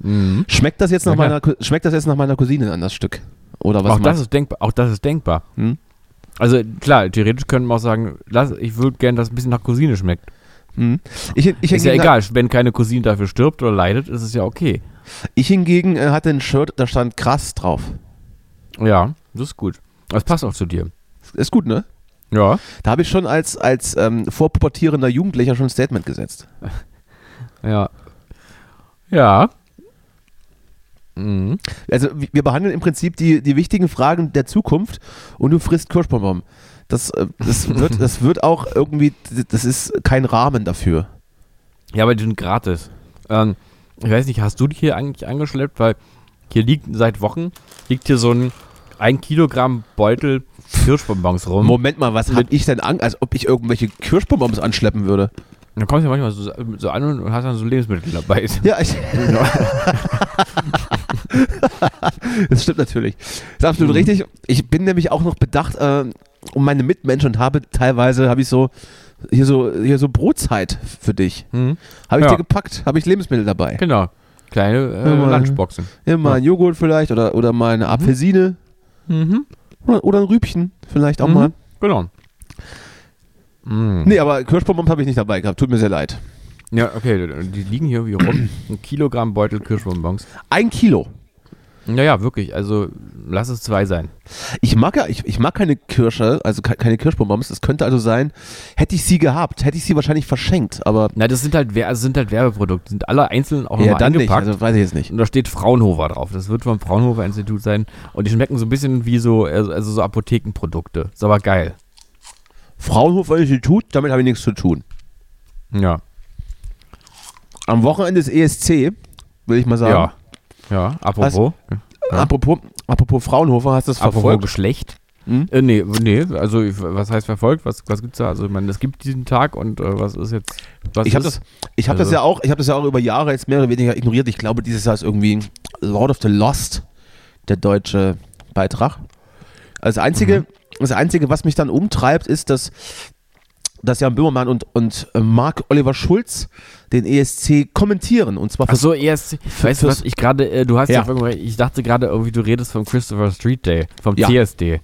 Mhm. Schmeckt das jetzt nach, Ja, meiner, schmeckt das jetzt nach meiner Cousine an das Stück? Oder was Auch das, ist denkbar, auch das ist denkbar. Hm? Also klar, theoretisch könnten wir auch sagen, lass, ich würde gerne, dass es ein bisschen nach Cousine schmeckt. Hm? Ich, ich, Ist ja egal, wenn keine Cousine dafür stirbt oder leidet, ist es ja okay. ich hingegen äh, hatte ein Shirt, da stand krass drauf. Ja, das ist gut. Das passt auch zu dir. Ist gut, ne? Ja. Da habe ich schon als, als ähm, vorpubertierender Jugendlicher schon ein Statement gesetzt. Ja. Ja. Mhm. Also wir wir behandeln im Prinzip die, die wichtigen Fragen der Zukunft und du frisst Kirschbonbon. Das, äh, das, wird, das wird auch irgendwie, das ist kein Rahmen dafür. Ja, aber die sind gratis. Ähm, ich weiß nicht, hast du die hier eigentlich angeschleppt? Weil hier liegt seit Wochen, liegt hier so ein 1 Kilogramm Beutel Kirschbonbons rum. Moment mal, was habe ich denn an, als ob ich irgendwelche Kirschbonbons anschleppen würde? dann kommst du ja manchmal so, so an und hast dann so Lebensmittel dabei. Ja, ich, das stimmt natürlich. Das ist absolut Mhm. richtig. Ich bin nämlich auch noch bedacht äh, um meine Mitmenschen und habe teilweise, habe ich so, hier so, hier so Brotzeit für dich. Hm? Habe ich Ja. dir gepackt, habe ich Lebensmittel dabei. Genau. Kleine äh, Ja, mal. Lunchboxen. Immer Ja. ein Joghurt vielleicht oder, oder mal eine Apfelsine Mhm. oder, oder ein Rübchen vielleicht auch Mhm. mal. Genau. Mm. Nee, aber Kirschbonbons habe ich nicht dabei gehabt. Tut mir sehr leid. Ja, okay, die liegen hier wie rum. Ein Kilogramm Beutel Kirschbonbons. Ein Kilo. Naja, wirklich, also lass es zwei sein. Ich mag ja, ich, ich mag keine Kirsche, also ke- keine Kirschbonbons. Es könnte also sein, hätte ich sie gehabt, hätte ich sie wahrscheinlich verschenkt. Aber Na, das sind halt, also sind halt Werbeprodukte, sind alle einzeln auch ja, dann nicht. eingepackt. Also weiß ich jetzt nicht. Und da steht Fraunhofer drauf. Das wird vom Fraunhofer Institut sein. Und die schmecken so ein bisschen wie so, also also so Apothekenprodukte. Ist aber geil. Fraunhofer Institut, damit habe ich nichts zu tun. Ja. Am Wochenende ist ESC, will ich mal sagen. Ja. Ja, apropos. Ja. Apropos, apropos Fraunhofer, hast du das Apropos verfolgt? Geschlecht. Hm? Äh, nee, nee, also was heißt verfolgt? Was, was gibt's da? Also ich meine, es gibt diesen Tag und äh, was ist jetzt. Was Ich habe das, ich hab das Also- ja auch, ich habe das ja auch über Jahre jetzt mehr oder weniger ignoriert. Ich glaube, dieses Jahr ist irgendwie Lord of the Lost der deutsche Beitrag. Also das einzige, Mhm. das einzige, was mich dann umtreibt, ist, dass, dass Jan Böhmermann und, und äh, Marc Oliver Schulz den ESC kommentieren. Und zwar Ach so, ESC. Weißt du was? Ich gerade, äh, du hast ja, Ja. ich dachte gerade irgendwie, du redest vom Christopher Street Day, vom Ja. CSD.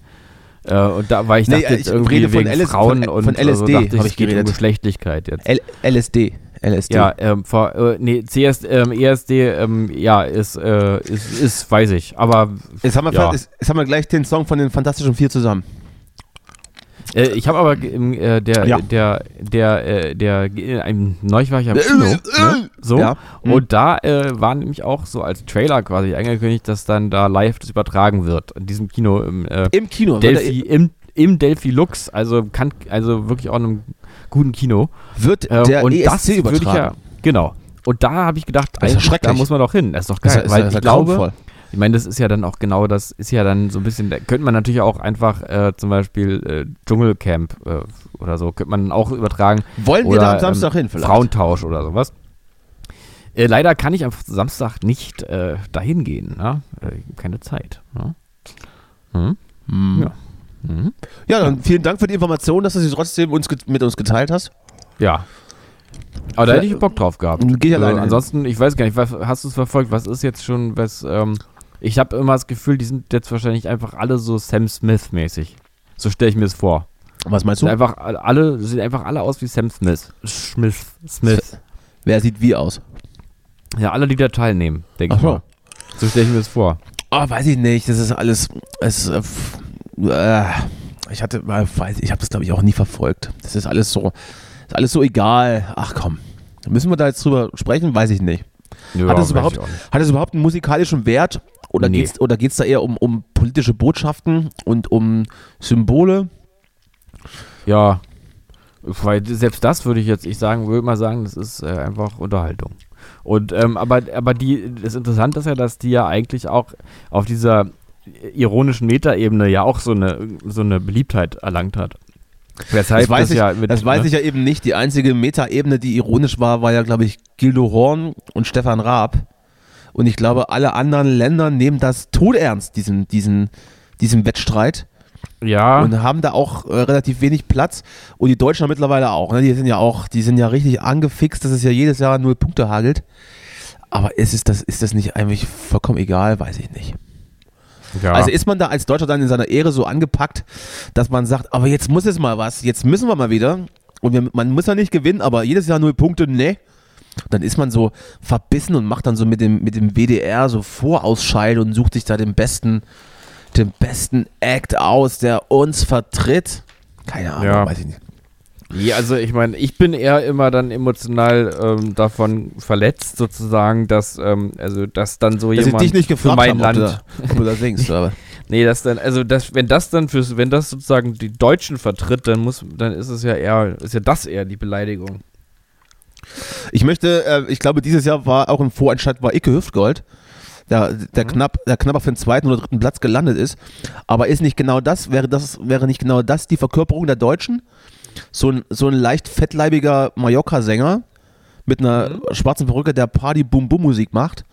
Äh, und da war ich Nee, dachte jetzt ich irgendwie rede von wegen LS Frauen von- und von also LSD dachte hab es ich geht um geredet. Geschlechtlichkeit jetzt. L LSD. LSD. Ja, ähm, vor, äh, nee, CS, ähm, ESD, ähm, ja, ist, äh, ist, ist, weiß ich, aber Jetzt haben, wir, Ja. jetzt, jetzt haben wir gleich den Song von den Fantastischen Vier zusammen. Äh, ich habe aber äh, der, Ja. der, der, äh, der, äh, neulich war ich am Kino, ne? so, Ja. Mhm. und da äh, war nämlich auch so als Trailer quasi angekündigt, dass dann da live das übertragen wird, in diesem Kino im, äh, Im Kino. Delphi, im, im Delphi Lux, also kann, also wirklich auch in einem guten Kino. Wird Ähm, der und ESC das würde übertragen. ja, genau. Und da habe ich gedacht, Das ist ja da muss man doch hin. Das ist doch geil. ist, weil das ist ich ja glaube. Ich meine, das ist ja dann auch genau das, ist ja dann so ein bisschen, da könnte man natürlich auch einfach äh, zum Beispiel äh, Dschungelcamp äh, oder so, könnte man auch übertragen. Wollen wir oder, da am Samstag ähm, hin vielleicht? Frauentausch oder sowas. Äh, leider kann ich am Samstag nicht äh, dahin gehen. Ne? Äh, keine Zeit. Ne? Hm? Hm. Ja. Mhm. Ja, dann vielen Dank für die Information, dass du sie trotzdem uns mit uns geteilt hast. Ja. Aber da hätte ich Bock drauf gehabt. Geh ich Also, alleine ansonsten, ich weiß gar nicht, was, hast du es verfolgt? Was ist jetzt schon, was, ähm, ich habe immer das Gefühl, die sind jetzt wahrscheinlich einfach alle so Sam Smith-mäßig. So stelle ich mir es vor. Was meinst Sind du? einfach alle, sehen einfach alle aus wie Sam Smith. Smith. Smith. Wer sieht wie aus? Ja, alle, die da teilnehmen, denke ich so. mal. So stelle ich mir das vor. Oh, weiß ich nicht. Das ist alles. Es, äh, äh, ich hatte, weiß, ich habe das glaube ich auch nie verfolgt. Das ist alles so, ist alles so egal. Ach komm, müssen wir da jetzt drüber sprechen? Weiß ich nicht. Ja, Hat das weiß überhaupt-. Hat es überhaupt einen musikalischen Wert? Oder Nee. geht's oder geht's da eher um, um politische Botschaften und um Symbole? Ja. Weil selbst das würde ich jetzt, ich sagen, würde mal sagen, das ist äh, einfach Unterhaltung. Und ähm, aber, aber die, das Interessante ist ja, dass die ja eigentlich auch auf dieser ironischen Metaebene ja auch so eine, so eine Beliebtheit erlangt hat. Weshalb Das weiß, ich, ja mit, das weiß ne? ich ja eben nicht. Die einzige Metaebene, die ironisch war, war ja, glaube ich, Gildo Horn und Stefan Raab. Und ich glaube, alle anderen Länder nehmen das todernst, diesen, diesen, diesen Wettstreit. Ja, Und haben da auch äh, relativ wenig Platz. Und die Deutschen mittlerweile auch. Ne? Die sind ja auch, die sind ja richtig angefixt, dass es ja jedes Jahr null Punkte hagelt. Aber ist, es das, ist das nicht eigentlich vollkommen egal? Weiß ich nicht. ja. Also ist man da als Deutscher dann in seiner Ehre so angepackt, dass man sagt, aber jetzt muss es mal was, jetzt müssen wir mal wieder. Und wir, man muss ja nicht gewinnen, aber jedes Jahr null Punkte, ne? Dann ist man so verbissen und macht dann so mit dem, mit dem WDR so Vorausscheid und sucht sich da den besten, den besten Act aus, der uns vertritt. Keine Ahnung, Ja. weiß ich nicht. Ja, also ich meine, ich bin eher immer dann emotional ähm, davon verletzt, sozusagen, dass, ähm, also dass dann so Dass jemand dich nicht für mein habe, ob, Land. da, ob du da singst. Aber. Nee, das dann, also das, wenn das dann fürs, wenn das sozusagen die Deutschen vertritt, dann muss, dann ist es ja eher, ist ja das eher die Beleidigung. Ich möchte, äh, ich glaube, dieses Jahr war auch im Vorentscheid war Icke Hüftgold, der, der, knapp, der knapp auf den zweiten oder dritten Platz gelandet ist. Aber ist nicht genau das, wäre das, wäre nicht genau das die Verkörperung der Deutschen? So ein, so ein leicht fettleibiger Mallorca-Sänger mit einer schwarzen Perücke, der Party-Boom-Boom-Musik macht.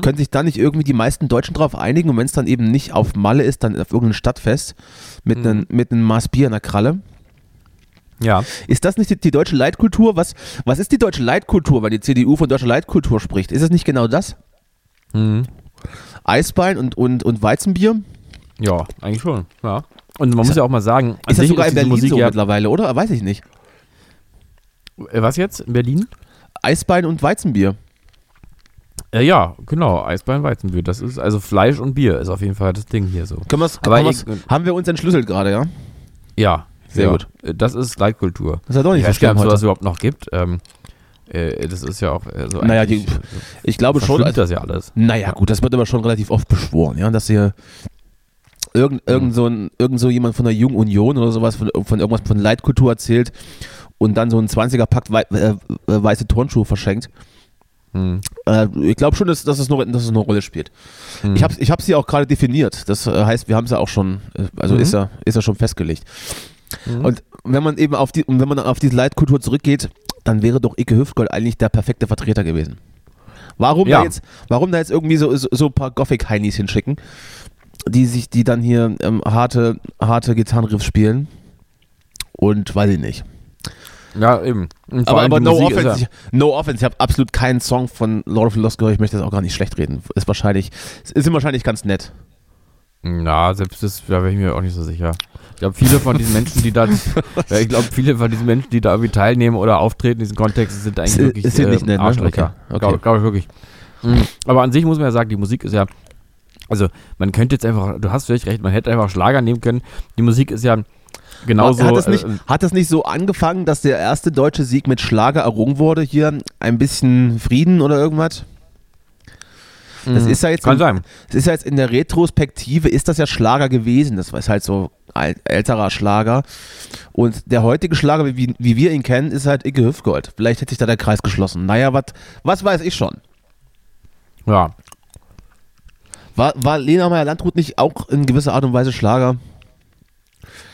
Können sich da nicht irgendwie die meisten Deutschen drauf einigen und wenn es dann eben nicht auf Malle ist, dann auf irgendein Stadtfest mit Mhm. einem mit einem Maß Bier in der Kralle? Ja. Ist das nicht die, die deutsche Leitkultur? Was, was ist die deutsche Leitkultur, wenn die CDU von deutscher Leitkultur spricht? Ist es nicht genau das? Mhm. Eisbein und, und, und Weizenbier? Ja, eigentlich schon. Ja. Und man muss ja auch mal sagen, Ist das sich sogar in Berlin Musik so ja, mittlerweile, oder? Weiß ich nicht. Äh, Was jetzt? In Berlin? Eisbein und Weizenbier. Äh, ja, genau. Eisbein, Weizenbier. Das ist also Fleisch und Bier ist auf jeden Fall das Ding hier so. Können wir's, Aber haben, wir's, ich- haben wir uns entschlüsselt gerade, ja? Ja, Sehr ja. gut. Äh, Das ist Leitkultur. Das ist ja doch nicht Ich weiß gar nicht, ob es überhaupt noch gibt. Ähm, äh, das ist ja auch äh, so Naja, die- Ich glaube schon. Also, das ja alles. naja, gut, das wird aber schon relativ oft beschworen, ja, dass hier irgend, Mhm. irgend, so ein, irgend so jemand von der Jungen Union oder sowas von, von irgendwas von Leitkultur erzählt und dann so ein 20er-Pack wei äh, äh, weiße Turnschuhe verschenkt. Hm. Äh, ich glaube schon, dass, dass, es noch, dass es eine Rolle spielt. Hm. Ich habe ich hab sie auch gerade definiert. Das heißt, wir haben sie auch schon, also Mhm. ist, ja, ist ja schon festgelegt. Mhm. Und wenn man eben auf die, und wenn man auf diese Leitkultur zurückgeht, dann wäre doch Icke Hüftgold eigentlich der perfekte Vertreter gewesen. Warum, Ja. da, jetzt, warum da jetzt irgendwie so, so, ein paar Gothic-Heinis hinschicken, die sich, die dann hier ähm, harte, harte Gitarrenriffs spielen und weiß ich nicht. Ja, eben. Aber, aber no, Musik offense, ich, no offense, ich habe absolut keinen Song von Lord of the Lost gehört, ich möchte das auch gar nicht schlecht reden. Ist wahrscheinlich, ist wahrscheinlich ganz nett. Ja, na, selbst das, da wäre ich mir auch nicht so sicher. Ich glaube, viele von diesen Menschen, die da, ja, ich glaube, viele von diesen Menschen, die da irgendwie teilnehmen oder auftreten in diesem Kontext, sind eigentlich Ist- wirklich ist hier nicht äh, nett, ne? Arschlöcher. Okay, okay. Glaube glaub ich wirklich. Mhm. Aber an sich muss man ja sagen, die Musik ist ja, also man könnte jetzt einfach, du hast völlig recht, man hätte einfach Schlager nehmen können. Die Musik ist ja genauso. hat, es nicht, äh, hat es nicht so angefangen, dass der erste deutsche Sieg mit Schlager errungen wurde? Hier ein bisschen Frieden oder irgendwas? Das mh, ist ja jetzt Kann in, sein. Das ist ja jetzt in der Retrospektive, ist das ja Schlager gewesen. Das ist halt so älterer Schlager. Und der heutige Schlager, wie, wie wir ihn kennen, ist halt Icke Hüftgold. Vielleicht hätte sich da der Kreis geschlossen. Naja, wat, was weiß ich schon. Ja. War, war Lena Meyer-Landrut nicht auch in gewisser Art und Weise Schlager?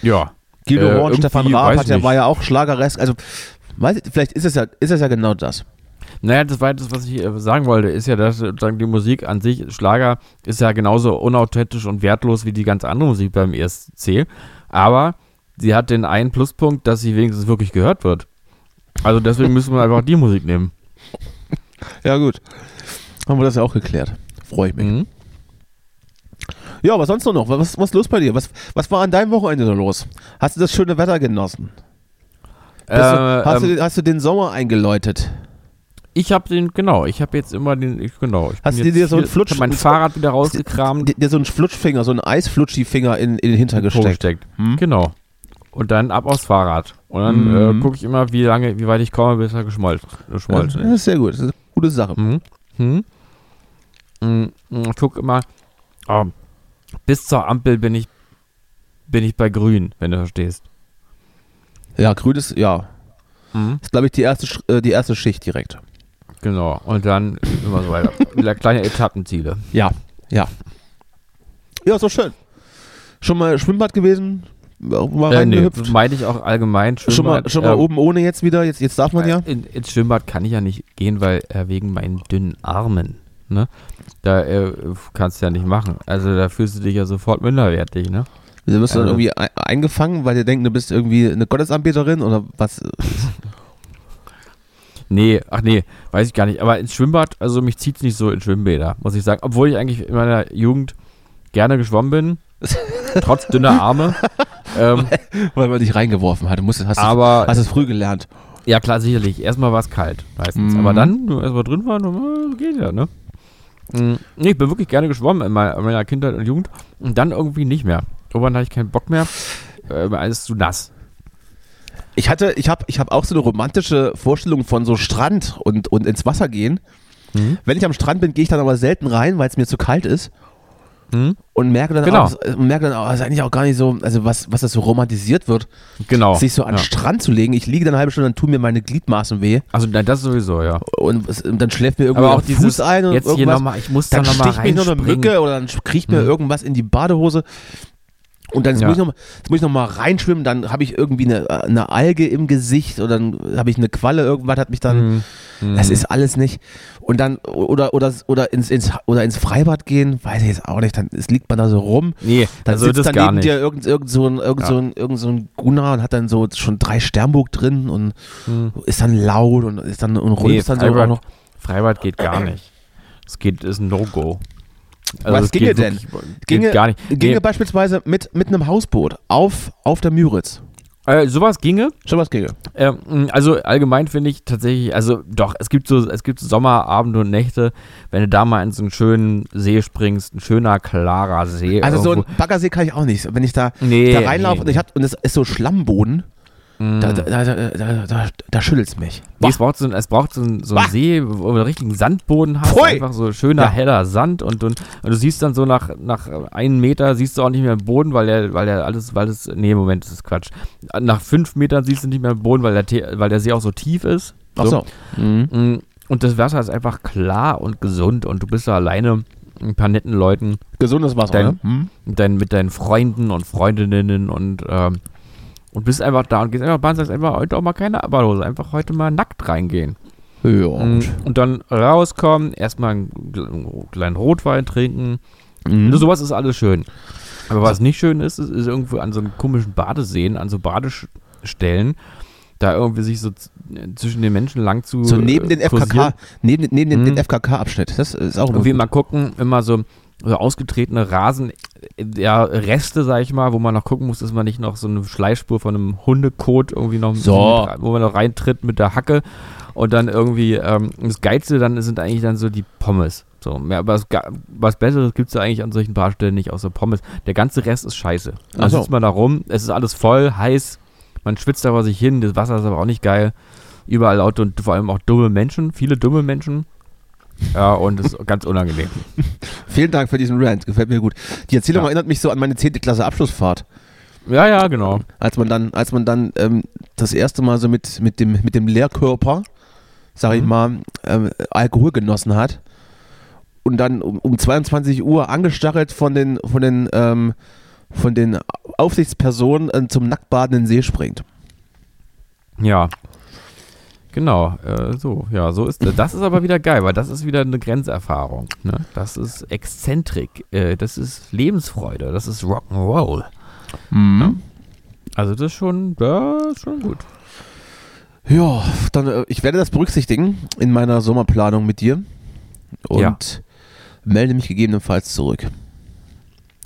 Ja. Guido Äh, Horn, Stefan Raab hat ja, war ja auch Schlageresk. Also, weiß ich, vielleicht ist es, ja, ist es ja genau das. Naja, das war das, was ich äh, sagen wollte, ist ja, dass sozusagen die Musik an sich, Schlager, ist ja genauso unauthentisch und wertlos wie die ganze andere Musik beim ESC. Aber sie hat den einen Pluspunkt, dass sie wenigstens wirklich gehört wird. Also deswegen müssen wir einfach die Musik nehmen. Ja, gut. Haben wir das ja auch geklärt. Freue ich mich. Mhm. Ja, was sonst noch? Was, was ist los bei dir? Was, was war an deinem Wochenende noch los? Hast du das schöne Wetter genossen? Äh, du, hast, ähm, du, hast du den Sommer eingeläutet? Ich habe den, genau, ich habe jetzt immer den, ich, genau. Ich Hast du dir so einen hier- Flutsch- ich mein Fahrrad wieder rausgekramt, Dir, dir so einen Flutschfinger, so einen Eisflutschi-Finger in, in den Hintern gesteckt. Hm? Genau. Und dann ab aufs Fahrrad. Und dann Mhm. äh, gucke ich immer, wie lange, wie weit ich komme, bis er geschmolzen, Ja, geschmolzen das ist. ist sehr gut. Das ist eine gute Sache. Mhm. Mhm. Ich guck immer, oh, bis zur Ampel bin ich, bin ich bei grün, wenn du verstehst. Ja, grün ist, ja. Ist, glaube ich, die erste, äh, die erste Schicht direkt. Genau. Und dann immer so weiter. Wieder kleine Etappenziele. Ja, ja. Ja, ist doch schön. Schon mal Schwimmbad gewesen? Mal Äh, nee, reingehüpft? das meinte ich auch allgemein. schon mal, Schwimmbad, schon mal äh, oben ohne jetzt wieder? Jetzt, jetzt darf man ja. In, ins Schwimmbad kann ich ja nicht gehen, weil äh, wegen meinen dünnen Armen. Ne? Da äh, kannst du ja nicht machen. Also da fühlst du dich ja sofort minderwertig, ne? Wieso wirst du dann Also- irgendwie ein- eingefangen, weil die denken, du bist irgendwie eine Gottesanbeterin oder was? Nee, ach nee, weiß ich gar nicht. Aber ins Schwimmbad, also mich zieht es nicht so in Schwimmbäder, muss ich sagen. Obwohl ich eigentlich in meiner Jugend gerne geschwommen bin. trotz dünner Arme. ähm, Weil man dich reingeworfen hat. Du musst, hast, aber es, hast es früh gelernt. ja klar, sicherlich. Erstmal war es kalt, meistens. Mhm. Aber dann, du erstmal drin war, dann, äh, geht ja, ne? Mm, Nee, ich bin wirklich gerne geschwommen in meiner, in meiner Kindheit und Jugend. Und dann irgendwie nicht mehr. Irgendwann hatte ich keinen Bock mehr. Äh, alles zu nass. Ich hatte, ich habe ich hab auch so eine romantische Vorstellung von so Strand und, und ins Wasser gehen. Mhm. Wenn ich am Strand bin, gehe ich dann aber selten rein, weil es mir zu kalt ist. Hm? Und merke dann Genau. auch, merke dann auch, ist eigentlich auch gar nicht so, also was, was das so romantisiert wird, Genau. sich so an den ja. Strand zu legen. Ich liege dann eine halbe Stunde, dann tun mir meine Gliedmaßen weh Also nein, das sowieso, ja. und, und dann schläft mir irgendwie Aber auch dieses, Fuß ein und jetzt hier irgendwas. nochmal, ich muss da dann nochmal sticht mich noch eine. Mücke oder dann kriecht mir Mhm. irgendwas in die Badehose. Und dann Ja. muss ich noch, mal- muss ich noch mal reinschwimmen, dann habe ich irgendwie eine, äh, eine Alge im Gesicht oder dann habe ich eine Qualle, irgendwas hat mich dann, Mhm. das ist alles nicht. Und dann, oder, oder, oder, ins, ins, oder ins Freibad gehen, weiß ich jetzt auch nicht, dann es liegt man da so rum. Nee, Dann also sitzt das da gar neben nicht. dir irgend, irgend, so ein, irgend, Ja. so ein, irgend so ein Gunnar und hat dann so schon drei Sternburg drin und Hm. ist dann laut und ist dann und Nee, dann so auch Freibad, noch. Freibad geht gar nicht. Es geht, ist ein No-Go. Also Was ginge denn? wirklich- Ginge, gar nicht. ginge Nee, beispielsweise mit, mit einem Hausboot auf, auf der Müritz. äh, sowas ginge. Schon was ginge. Ähm, also allgemein finde ich tatsächlich, also doch, es gibt so, es gibt so Sommerabende und Nächte, wenn du da mal in so einen schönen See springst, ein schöner, klarer See. Also so irgendwo. ein Baggersee kann ich auch nicht. Wenn ich da, Nee, da reinlaufe nee, und ich hab, und es ist so Schlammboden, Mm. Da, da, da, da, da, da, da schüttelt es mich. Nee, es braucht so, es braucht so, ein, so einen. See, wo du einen richtigen Sandboden hast, einfach so schöner, heller Sand und, und, du siehst dann so nach, nach einem Meter siehst du auch nicht mehr den Boden, weil der, weil der alles, weil es, nee, Moment, das ist Quatsch. Nach fünf Metern siehst du nicht mehr den Boden, weil der, weil der See auch so tief ist. Ach so. Mhm. Mm, Und das Wasser ist einfach klar und gesund und du bist da alleine mit ein paar netten Leuten, Gesundes Wasser, Dein- ne? Mhm. mit deinen, mit deinen Freunden und Freundinnen und, ähm, und bist einfach da und gehst einfach Bahn, sagst einfach heute auch mal keine Aberhose, einfach heute mal nackt reingehen. Ja. Mm, Und dann rauskommen, erstmal einen kleinen Rotwein trinken. Mhm. Nur sowas ist alles schön. Aber was nicht schön ist, ist, ist irgendwo an so einem komischen Badeseen, an so Badestellen, da irgendwie sich so z- zwischen den Menschen lang zu. So neben den äh, kursieren. FKK, neben, neben den, den Mhm. FKK-Abschnitt. Das ist auch immer Irgendwie mal gucken, immer so, so ausgetretene Rasen, äh, ja, Reste, sag ich mal, wo man noch gucken muss, dass man nicht noch so eine Schleichspur von einem Hundekot irgendwie noch, So. mit wo man noch reintritt mit der Hacke und dann irgendwie, ähm, das Geilste dann sind eigentlich dann so die Pommes. So, mehr, was, was Besseres gibt es ja eigentlich an solchen Barstellen nicht, außer Pommes. Der ganze Rest ist scheiße. Dann so. sitzt man da rum, es ist alles voll, heiß, man schwitzt da vor sich hin, das Wasser ist aber auch nicht geil. Überall laut und vor allem auch dumme Menschen, viele dumme Menschen. Ja, und das ist ganz unangenehm. Vielen Dank für diesen Rant, gefällt mir gut. Die Erzählung Ja. erinnert mich so an meine 10. Klasse Abschlussfahrt. Ja, ja, genau. Als man dann, als man dann ähm, das erste Mal so mit, mit, dem, mit dem Lehrkörper, sag ich Mhm. mal, ähm, Alkohol genossen hat und dann um, um 22 Uhr angestachelt von den, von den, ähm, von den Aufsichtspersonen äh, zum nacktbaden in den See springt. Ja. Genau, äh, so, ja, so ist das. Das ist aber wieder geil, weil das ist wieder eine Grenzerfahrung. Ne? Das ist Exzentrik, äh, das ist Lebensfreude, das ist Rock'n'Roll. Mhm. Also das ist schon, das ist schon gut. Ja, dann, äh, ich werde das berücksichtigen in meiner Sommerplanung mit dir und Ja. melde mich gegebenenfalls zurück.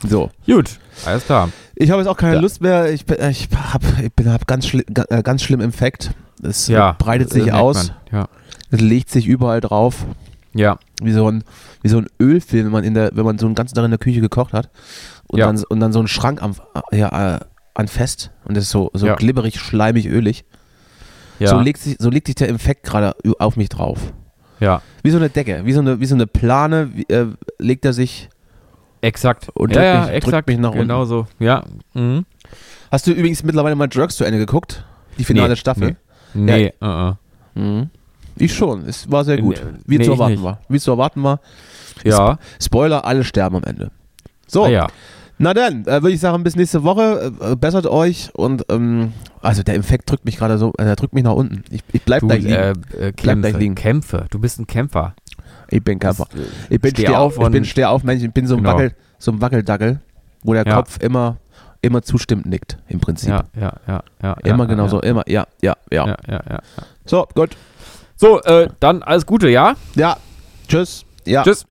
So, Gut, alles klar. ich habe jetzt auch keine Ja. Lust mehr. Ich, bin- ich habe ich bin, hab ganz, schli äh, ganz schlimm Infekt. Es Ja, breitet sich aus, Man. Ja. es legt sich überall drauf, ja, wie so ein, wie so ein Ölfilm, wenn man, in der, wenn man so einen ganzen Tag in der Küche gekocht hat und, Ja. dann, und dann so einen Schrank am, ja, äh, anfasst und das ist so, so Ja. glibberig, schleimig, ölig. ja, So, legt sich, so legt sich der Infekt gerade auf mich drauf. ja, Wie so eine Decke, wie so eine, wie so eine Plane wie, äh, legt er sich. exakt. Und drückt ja, mich- drückt exakt. mich nach unten. genau so. Ja, mhm. Hast du übrigens mittlerweile mal Jerks zu Ende geguckt? Die finale Nee, Staffel? nee, äh, äh. Mhm. Ich schon, es war sehr gut. Nee, Wie nee, zu erwarten war. Wie zu erwarten war. ja, Spoiler, alle sterben am Ende. So, ah, ja. na dann, äh, würde ich sagen, bis nächste Woche. Äh, bessert euch und ähm, also der Infekt drückt mich gerade so, äh, der drückt mich nach unten. Ich, ich bleib Du, gleich liegen. äh, äh, gleich Kämpfe, liegen. Kämpfe. Du bist ein Kämpfer. ich bin Kämpfer. Äh, Ich bin steh steh auf, auf ich bin steh auf, Mensch, ich bin so ein Genau. Wackel, so ein Wackeldackel, wo der Ja. Kopf immer, immer zustimmt nickt, im Prinzip. Ja, ja, ja, ja. Immer ja, genau ja, immer, ja, ja, ja. Ja, ja, ja. So, gut. So, äh, dann alles Gute, ja? Ja, tschüss. Ja. Tschüss.